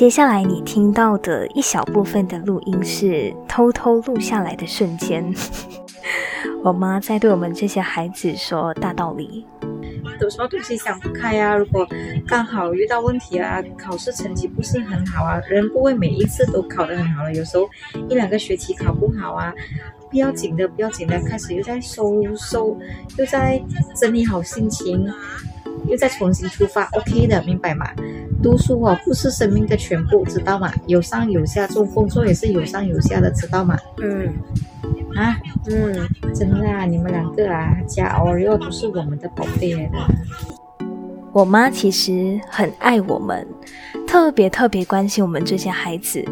接下来你听到的一小部分的录音是偷偷录下来的瞬间，我妈在对我们这些孩子说大道理。有时候东西想不开啊？如果刚好遇到问题啊，考试成绩不是很好啊，人不会每一次都考得很好了，有时候一两个学期考不好啊，不要紧的，不要紧的，开始又在收收，又在整理好心情。又再重新出发，OK 的，明白吗？读书哦，不是生命的全部，知道吗？有上有下，做工作也是有上有下的，知道吗？嗯，啊，嗯，真的啊，你们两个啊，加 Oreo 都是我们的宝贝来的。我妈其实很爱我们，特别特别关心我们这些孩子。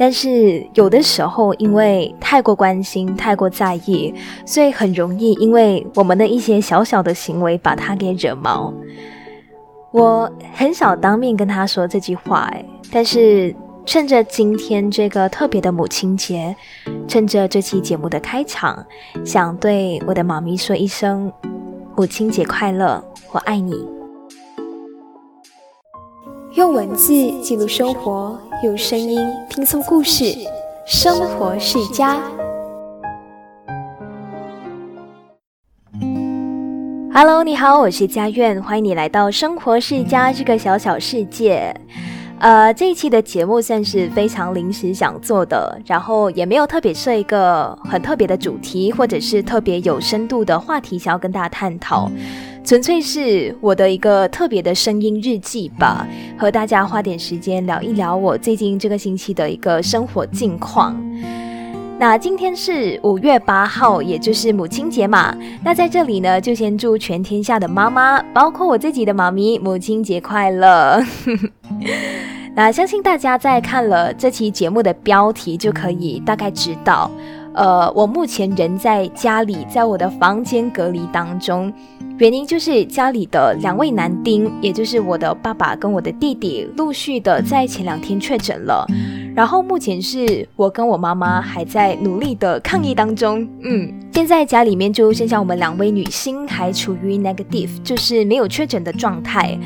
但是有的时候，因为太过关心、太过在意，所以很容易因为我们的一些小小的行为把他给惹毛。我很少当面跟他说这句话，但是趁着今天这个特别的母亲节，趁着这期节目的开场，想对我的妈咪说一声：母亲节快乐，我爱你。用文字记录生活，用声音拼凑故事。生活世家。Hello，你好，我是佳苑，欢迎你来到生活世家这个小小世界。呃，这一期的节目算是非常临时想做的，然后也没有特别设一个很特别的主题，或者是特别有深度的话题想要跟大家探讨。纯粹是我的一个特别的声音日记吧，和大家花点时间聊一聊我最近这个星期的一个生活近况。那今天是五月八号，也就是母亲节嘛。那在这里呢，就先祝全天下的妈妈，包括我自己的妈咪，母亲节快乐。那相信大家在看了这期节目的标题，就可以大概知道，呃，我目前人在家里，在我的房间隔离当中。原因就是家里的两位男丁，也就是我的爸爸跟我的弟弟，陆续的在前两天确诊了。然后目前是我跟我妈妈还在努力的抗疫当中。嗯，现在家里面就剩下我们两位女星还处于 negative，就是没有确诊的状态。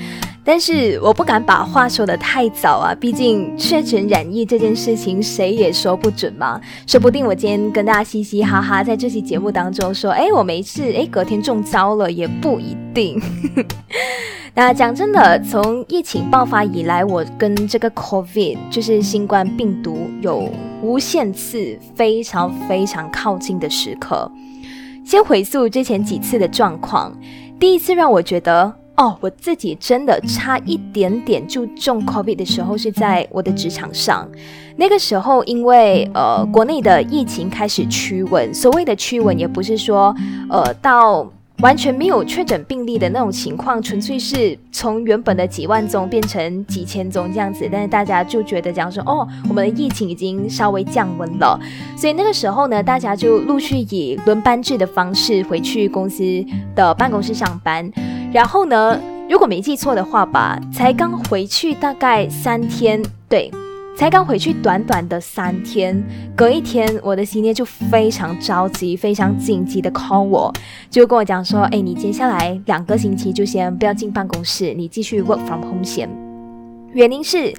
但是我不敢把话说的太早啊，毕竟确诊染疫这件事情谁也说不准嘛。说不定我今天跟大家嘻嘻哈哈在这期节目当中说，哎，我没事，哎，隔天中招了也不一定。那讲真的，从疫情爆发以来，我跟这个 COVID 就是新冠病毒有无限次非常非常靠近的时刻。先回溯之前几次的状况，第一次让我觉得。哦，我自己真的差一点点就中 COVID 的时候是在我的职场上。那个时候，因为呃国内的疫情开始趋稳，所谓的趋稳也不是说呃到。完全没有确诊病例的那种情况，纯粹是从原本的几万宗变成几千宗这样子。但是大家就觉得讲说，哦，我们的疫情已经稍微降温了。所以那个时候呢，大家就陆续以轮班制的方式回去公司的办公室上班。然后呢，如果没记错的话吧，才刚回去大概三天，对。才刚回去短短的三天，隔一天，我的 senior 就非常着急、非常紧急的 call 我，就跟我讲说：“哎，你接下来两个星期就先不要进办公室，你继续 work from home 先。”原因是。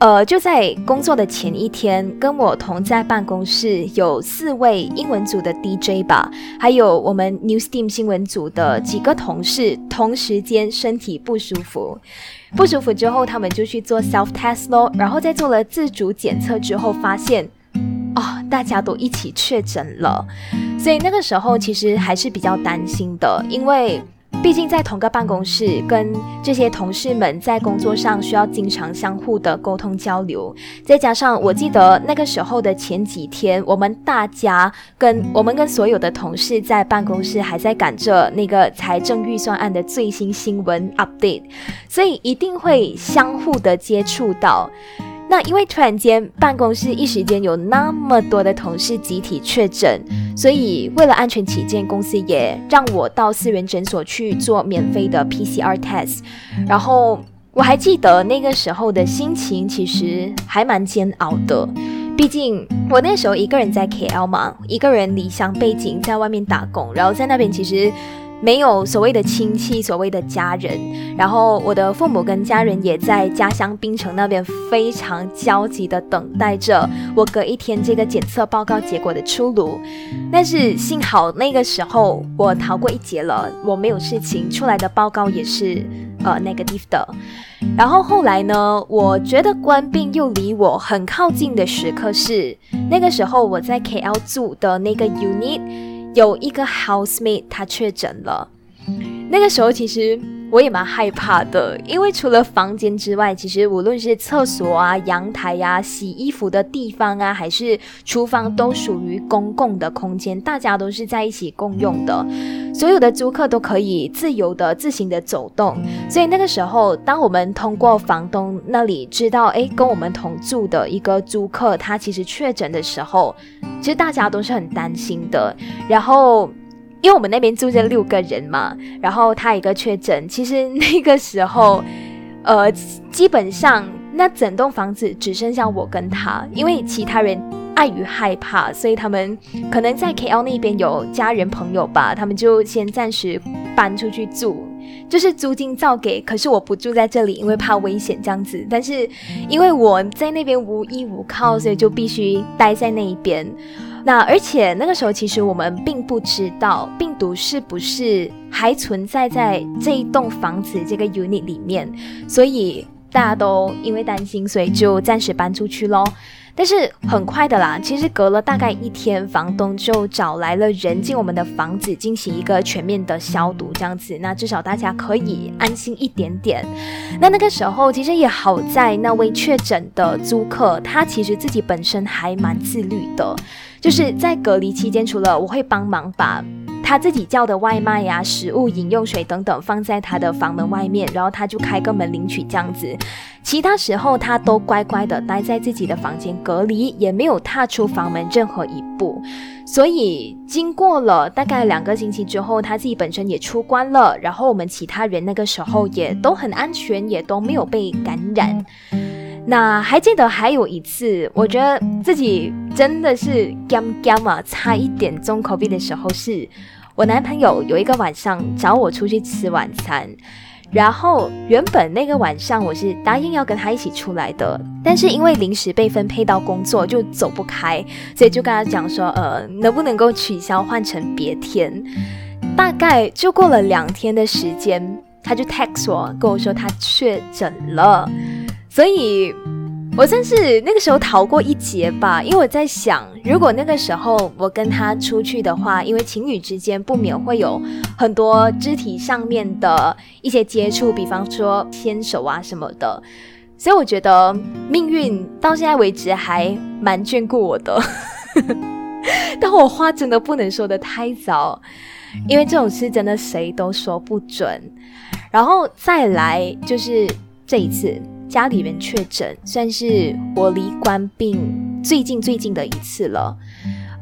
呃，就在工作的前一天，跟我同在办公室有四位英文组的 DJ 吧，还有我们 News Team 新闻组的几个同事，同时间身体不舒服，不舒服之后，他们就去做 self test 咯，然后在做了自主检测之后，发现，哦，大家都一起确诊了，所以那个时候其实还是比较担心的，因为。毕竟在同个办公室，跟这些同事们在工作上需要经常相互的沟通交流，再加上我记得那个时候的前几天，我们大家跟我们跟所有的同事在办公室还在赶着那个财政预算案的最新新闻 update，所以一定会相互的接触到。那因为突然间办公室一时间有那么多的同事集体确诊，所以为了安全起见，公司也让我到私人诊所去做免费的 PCR test。然后我还记得那个时候的心情，其实还蛮煎熬的。毕竟我那时候一个人在 KL 嘛，一个人离乡背景在外面打工，然后在那边其实。没有所谓的亲戚，所谓的家人。然后我的父母跟家人也在家乡槟城那边非常焦急的等待着我隔一天这个检测报告结果的出炉。但是幸好那个时候我逃过一劫了，我没有事情，出来的报告也是呃 negative 的。然后后来呢，我觉得官病又离我很靠近的时刻是那个时候我在 KL 住的那个 unit。有一个 housemate 他确诊了，那个时候其实我也蛮害怕的，因为除了房间之外，其实无论是厕所啊、阳台呀、洗衣服的地方啊，还是厨房，都属于公共的空间，大家都是在一起共用的，所有的租客都可以自由的自行的走动。所以那个时候，当我们通过房东那里知道，哎，跟我们同住的一个租客他其实确诊的时候。其实大家都是很担心的，然后因为我们那边住着六个人嘛，然后他一个确诊，其实那个时候，呃，基本上那整栋房子只剩下我跟他，因为其他人碍于害怕，所以他们可能在 KL 那边有家人朋友吧，他们就先暂时搬出去住，就是租金照给，可是我不住在这里，因为怕危险这样子。但是因为我在那边无依无靠，所以就必须待在那一边。那而且那个时候，其实我们并不知道病毒是不是还存在在这一栋房子这个 unit 里面，所以大家都因为担心，所以就暂时搬出去喽。但是很快的啦，其实隔了大概一天，房东就找来了人进我们的房子进行一个全面的消毒，这样子，那至少大家可以安心一点点。那那个时候其实也好在那位确诊的租客，他其实自己本身还蛮自律的。就是在隔离期间，除了我会帮忙把他自己叫的外卖呀、食物、饮用水等等放在他的房门外面，然后他就开个门领取这样子。其他时候他都乖乖的待在自己的房间隔离，也没有踏出房门任何一步。所以经过了大概两个星期之后，他自己本身也出关了，然后我们其他人那个时候也都很安全，也都没有被感染。那还记得还有一次，我觉得自己真的是 gam gam 啊，差一点中口鼻的时候，是我男朋友有一个晚上找我出去吃晚餐，然后原本那个晚上我是答应要跟他一起出来的，但是因为临时被分配到工作就走不开，所以就跟他讲说，呃，能不能够取消换成别天？大概就过了两天的时间，他就 text 我跟我说他确诊了。所以，我算是那个时候逃过一劫吧。因为我在想，如果那个时候我跟他出去的话，因为情侣之间不免会有很多肢体上面的一些接触，比方说牵手啊什么的。所以我觉得命运到现在为止还蛮眷顾我的。但我话真的不能说的太早，因为这种事真的谁都说不准。然后再来就是这一次。家里人确诊，算是我离官病最近最近的一次了。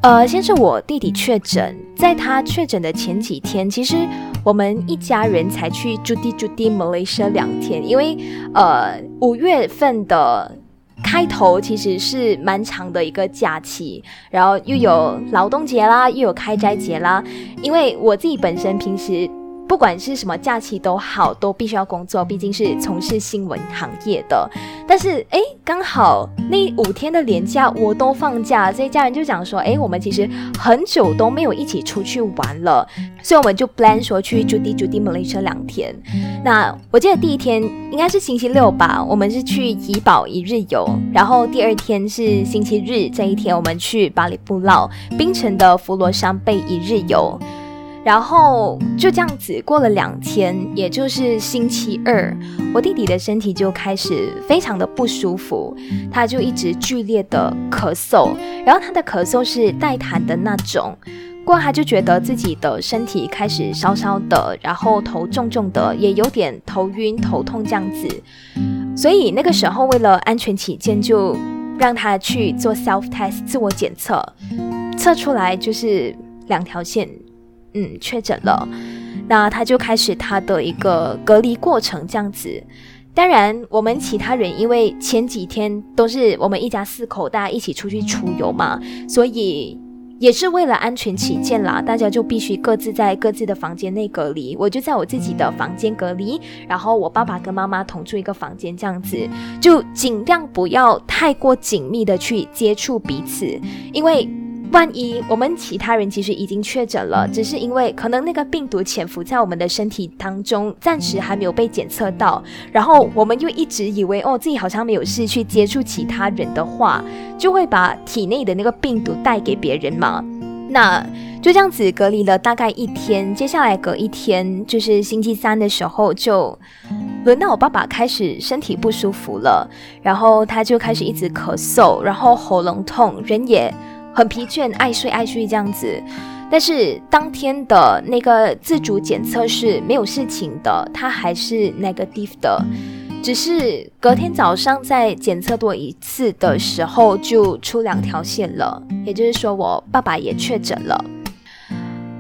呃，先是我弟弟确诊，在他确诊的前几天，其实我们一家人才去驻地驻地 Malaysia 两天，因为呃五月份的开头其实是蛮长的一个假期，然后又有劳动节啦，又有开斋节啦。因为我自己本身平时。不管是什么假期都好，都必须要工作，毕竟是从事新闻行业的。但是，哎，刚好那五天的连假我都放假，所以家人就讲说，哎，我们其实很久都没有一起出去玩了，所以我们就 plan 说去 Judy Judy Malaysia 两天。那我记得第一天应该是星期六吧，我们是去怡保一日游，然后第二天是星期日这一天，我们去巴里布劳槟城的佛罗山贝一日游。然后就这样子过了两天，也就是星期二，我弟弟的身体就开始非常的不舒服，他就一直剧烈的咳嗽，然后他的咳嗽是带痰的那种，过他就觉得自己的身体开始烧烧的，然后头重重的，也有点头晕头痛这样子，所以那个时候为了安全起见，就让他去做 self test 自我检测，测出来就是两条线。嗯，确诊了，那他就开始他的一个隔离过程，这样子。当然，我们其他人因为前几天都是我们一家四口大家一起出去出游嘛，所以也是为了安全起见啦，大家就必须各自在各自的房间内隔离。我就在我自己的房间隔离，然后我爸爸跟妈妈同住一个房间，这样子就尽量不要太过紧密的去接触彼此，因为。万一我们其他人其实已经确诊了，只是因为可能那个病毒潜伏在我们的身体当中，暂时还没有被检测到，然后我们又一直以为哦自己好像没有事，去接触其他人的话，就会把体内的那个病毒带给别人嘛。那就这样子隔离了大概一天，接下来隔一天就是星期三的时候，就轮到我爸爸开始身体不舒服了，然后他就开始一直咳嗽，然后喉咙痛，人也。很疲倦，爱睡爱睡这样子，但是当天的那个自主检测是没有事情的，他还是 negative 的，只是隔天早上在检测多一次的时候就出两条线了，也就是说我爸爸也确诊了。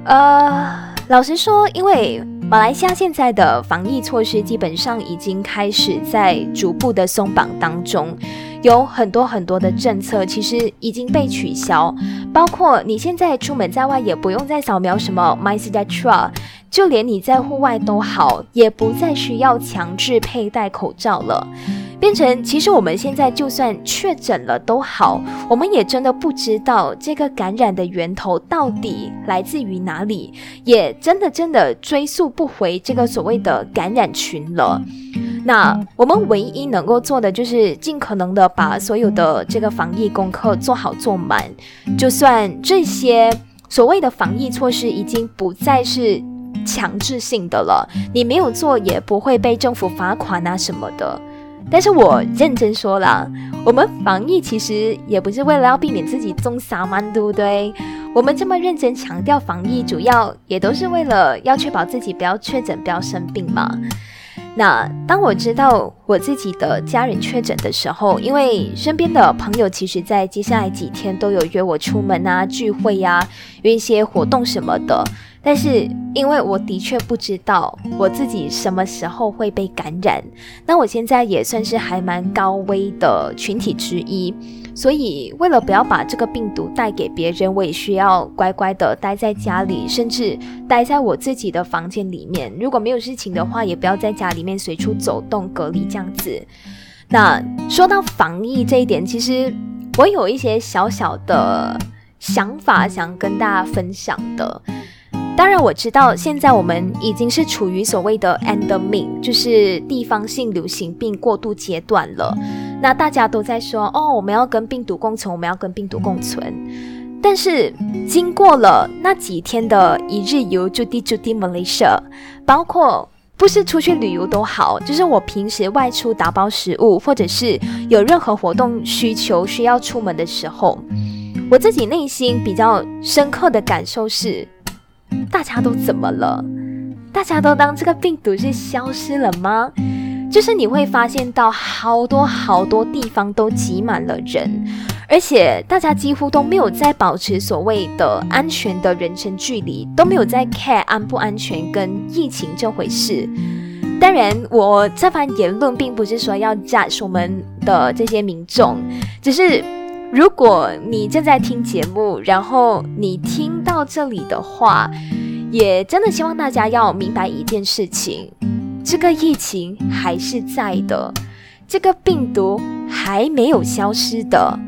呃，老实说，因为马来西亚现在的防疫措施基本上已经开始在逐步的松绑当中。有很多很多的政策其实已经被取消，包括你现在出门在外也不用再扫描什么 My s t a t r 就连你在户外都好，也不再需要强制佩戴口罩了。变成其实我们现在就算确诊了都好，我们也真的不知道这个感染的源头到底来自于哪里，也真的真的追溯不回这个所谓的感染群了。那我们唯一能够做的就是尽可能的把所有的这个防疫功课做好做满。就算这些所谓的防疫措施已经不再是强制性的了，你没有做也不会被政府罚款啊什么的。但是我认真说了，我们防疫其实也不是为了要避免自己中沙曼，对不对？我们这么认真强调防疫，主要也都是为了要确保自己不要确诊、不要生病嘛。那当我知道我自己的家人确诊的时候，因为身边的朋友其实，在接下来几天都有约我出门啊、聚会呀、约一些活动什么的。但是，因为我的确不知道我自己什么时候会被感染，那我现在也算是还蛮高危的群体之一，所以为了不要把这个病毒带给别人，我也需要乖乖的待在家里，甚至待在我自己的房间里面。如果没有事情的话，也不要在家里面随处走动，隔离这样子。那说到防疫这一点，其实我有一些小小的想法想跟大家分享的。当然，我知道现在我们已经是处于所谓的 endemic，就是地方性流行病过渡阶段了。那大家都在说，哦，我们要跟病毒共存，我们要跟病毒共存。但是经过了那几天的一日游，就地就地 Malaysia，包括不是出去旅游都好，就是我平时外出打包食物，或者是有任何活动需求需要出门的时候，我自己内心比较深刻的感受是。大家都怎么了？大家都当这个病毒是消失了吗？就是你会发现到好多好多地方都挤满了人，而且大家几乎都没有在保持所谓的安全的人身距离，都没有在 care 安不安全跟疫情这回事。当然，我这番言论并不是说要斩首我们的这些民众，只是。如果你正在听节目，然后你听到这里的话，也真的希望大家要明白一件事情：这个疫情还是在的，这个病毒还没有消失的。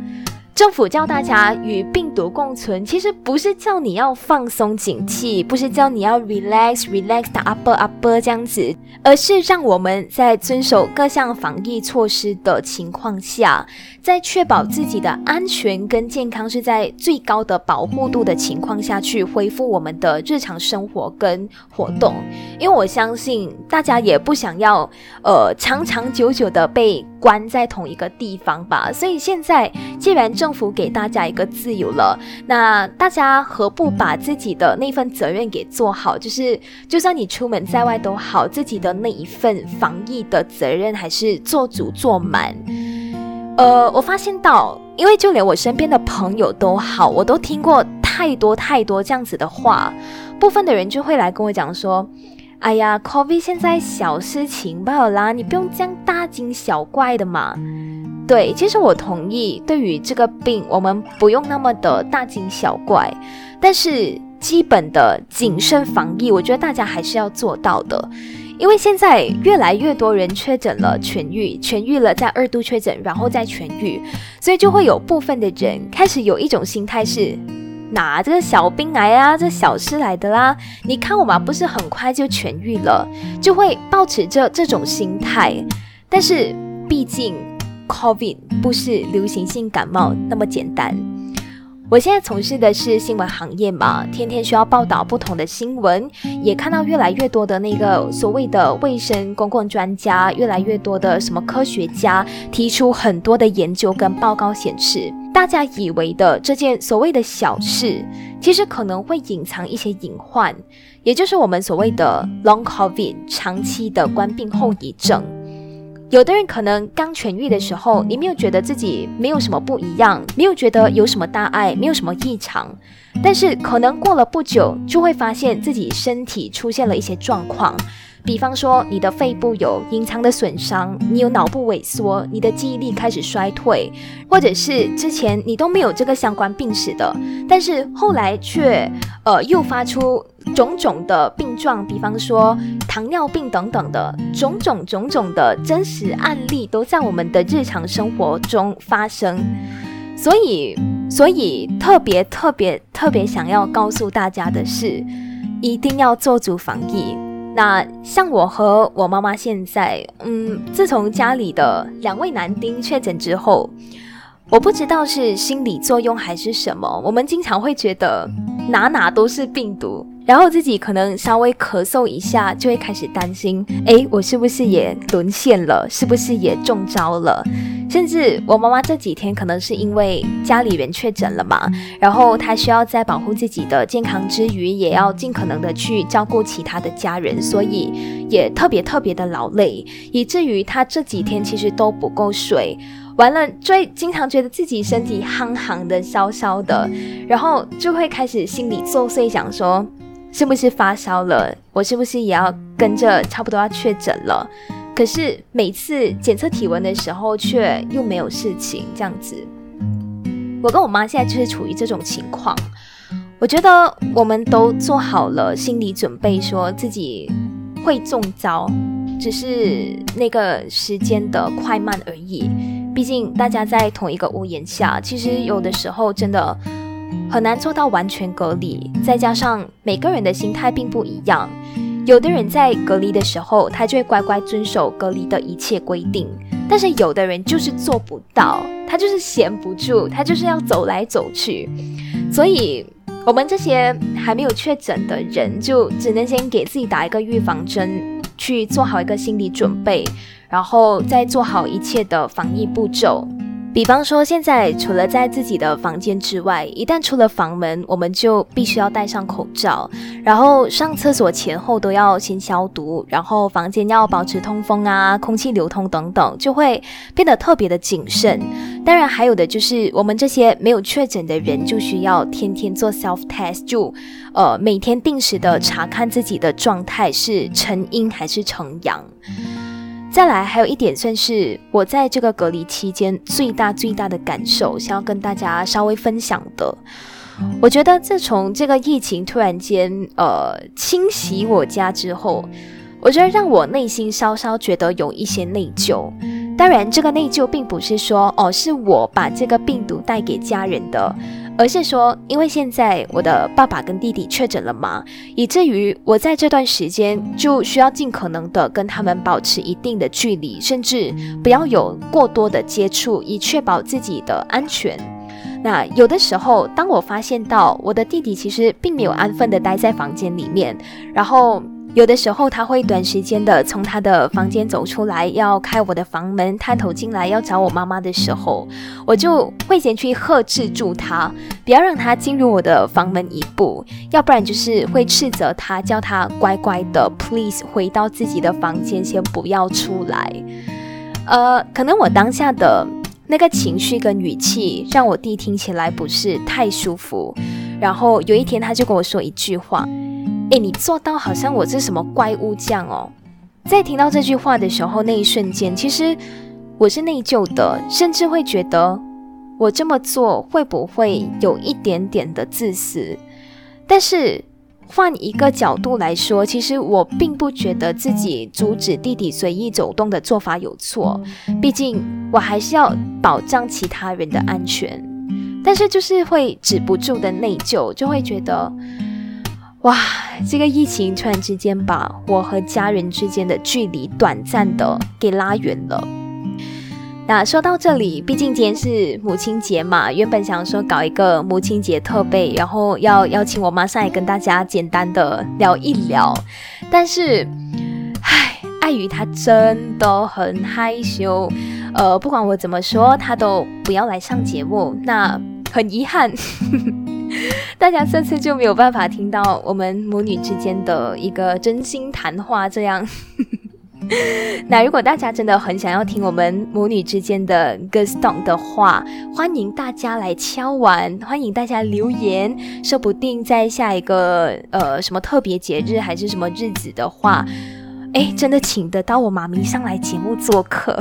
政府叫大家与病毒共存，其实不是叫你要放松警惕，不是叫你要 relax relax 的 up up 这样子，而是让我们在遵守各项防疫措施的情况下，在确保自己的安全跟健康是在最高的保护度的情况下去恢复我们的日常生活跟活动。因为我相信大家也不想要呃长长久久的被关在同一个地方吧，所以现在既然政府给大家一个自由了，那大家何不把自己的那份责任给做好？就是就算你出门在外都好，自己的那一份防疫的责任还是做足做满。呃，我发现到，因为就连我身边的朋友都好，我都听过太多太多这样子的话，部分的人就会来跟我讲说：“哎呀，COVID 现在小事情罢了啦，你不用这样大惊小怪的嘛。”对，其实我同意，对于这个病，我们不用那么的大惊小怪，但是基本的谨慎防疫，我觉得大家还是要做到的。因为现在越来越多人确诊了，痊愈，痊愈了，在二度确诊，然后再痊愈，所以就会有部分的人开始有一种心态是，哪这个小病癌啊，这小事来的啦，你看我嘛，不是很快就痊愈了，就会保持着这种心态。但是毕竟，COVID 不是流行性感冒那么简单。我现在从事的是新闻行业嘛，天天需要报道不同的新闻，也看到越来越多的那个所谓的卫生公共专家，越来越多的什么科学家提出很多的研究跟报告显示，大家以为的这件所谓的小事，其实可能会隐藏一些隐患，也就是我们所谓的 Long COVID 长期的冠病后遗症。有的人可能刚痊愈的时候，你没有觉得自己没有什么不一样，没有觉得有什么大碍，没有什么异常。但是可能过了不久，就会发现自己身体出现了一些状况，比方说你的肺部有隐藏的损伤，你有脑部萎缩，你的记忆力开始衰退，或者是之前你都没有这个相关病史的，但是后来却呃诱发出。种种的病状，比方说糖尿病等等的种种种种的真实案例，都在我们的日常生活中发生。所以，所以特别特别特别想要告诉大家的是，一定要做足防疫。那像我和我妈妈现在，嗯，自从家里的两位男丁确诊之后，我不知道是心理作用还是什么，我们经常会觉得哪哪都是病毒。然后自己可能稍微咳嗽一下，就会开始担心：哎，我是不是也沦陷了？是不是也中招了？甚至我妈妈这几天可能是因为家里人确诊了嘛，然后她需要在保护自己的健康之余，也要尽可能的去照顾其他的家人，所以也特别特别的劳累，以至于她这几天其实都不够睡。完了，最经常觉得自己身体夯夯的、烧烧的，然后就会开始心里作祟，想说。是不是发烧了？我是不是也要跟着差不多要确诊了？可是每次检测体温的时候，却又没有事情，这样子。我跟我妈现在就是处于这种情况。我觉得我们都做好了心理准备，说自己会中招，只是那个时间的快慢而已。毕竟大家在同一个屋檐下，其实有的时候真的。很难做到完全隔离，再加上每个人的心态并不一样。有的人在隔离的时候，他就会乖乖遵守隔离的一切规定；但是有的人就是做不到，他就是闲不住，他就是要走来走去。所以，我们这些还没有确诊的人，就只能先给自己打一个预防针，去做好一个心理准备，然后再做好一切的防疫步骤。比方说，现在除了在自己的房间之外，一旦出了房门，我们就必须要戴上口罩，然后上厕所前后都要先消毒，然后房间要保持通风啊，空气流通等等，就会变得特别的谨慎。当然，还有的就是我们这些没有确诊的人，就需要天天做 self test，就呃每天定时的查看自己的状态是呈阴还是呈阳。再来，还有一点算是我在这个隔离期间最大最大的感受，想要跟大家稍微分享的。我觉得自从这个疫情突然间呃侵袭我家之后，我觉得让我内心稍稍觉得有一些内疚。当然，这个内疚并不是说哦是我把这个病毒带给家人的。而是说，因为现在我的爸爸跟弟弟确诊了嘛，以至于我在这段时间就需要尽可能的跟他们保持一定的距离，甚至不要有过多的接触，以确保自己的安全。那有的时候，当我发现到我的弟弟其实并没有安分的待在房间里面，然后。有的时候他会短时间的从他的房间走出来，要开我的房门，探头进来要找我妈妈的时候，我就会先去呵斥住他，不要让他进入我的房门一步，要不然就是会斥责他，叫他乖乖的，please 回到自己的房间，先不要出来。呃，可能我当下的那个情绪跟语气让我弟听起来不是太舒服，然后有一天他就跟我说一句话。哎，你做到好像我是什么怪物匠哦！在听到这句话的时候，那一瞬间，其实我是内疚的，甚至会觉得我这么做会不会有一点点的自私？但是换一个角度来说，其实我并不觉得自己阻止弟弟随意走动的做法有错，毕竟我还是要保障其他人的安全。但是就是会止不住的内疚，就会觉得。哇，这个疫情突然之间把我和家人之间的距离短暂的给拉远了。那说到这里，毕竟今天是母亲节嘛，原本想说搞一个母亲节特备，然后要邀请我妈上来跟大家简单的聊一聊。但是，唉，碍于她真的很害羞，呃，不管我怎么说，她都不要来上节目。那很遗憾。大家这次就没有办法听到我们母女之间的一个真心谈话，这样。那如果大家真的很想要听我们母女之间的 good song 的话，欢迎大家来敲完，欢迎大家留言，说不定在下一个呃什么特别节日还是什么日子的话，哎，真的请得到我妈咪上来节目做客。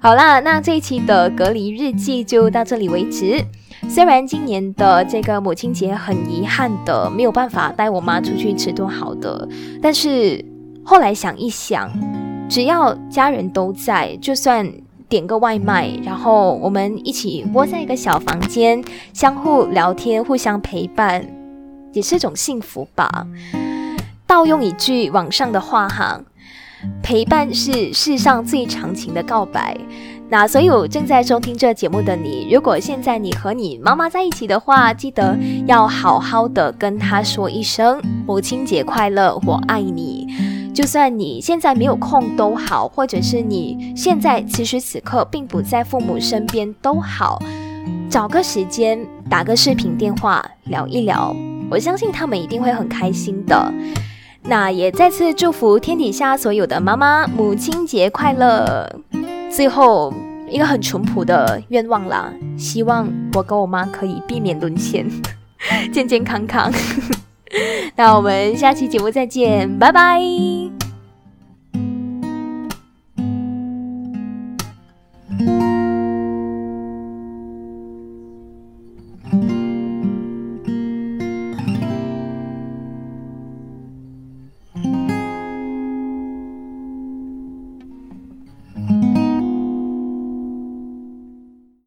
好啦，那这一期的隔离日记就到这里为止。虽然今年的这个母亲节很遗憾的没有办法带我妈出去吃顿好的，但是后来想一想，只要家人都在，就算点个外卖，然后我们一起窝在一个小房间，相互聊天，互相陪伴，也是一种幸福吧。盗用一句网上的话哈，陪伴是世上最长情的告白。那所有正在收听这节目的你，如果现在你和你妈妈在一起的话，记得要好好的跟她说一声母亲节快乐，我爱你。就算你现在没有空都好，或者是你现在此时此刻并不在父母身边都好，找个时间打个视频电话聊一聊，我相信他们一定会很开心的。那也再次祝福天底下所有的妈妈母亲节快乐。最后一个很淳朴的愿望啦，希望我跟我妈可以避免沦陷，健健康康。那我们下期节目再见，拜拜。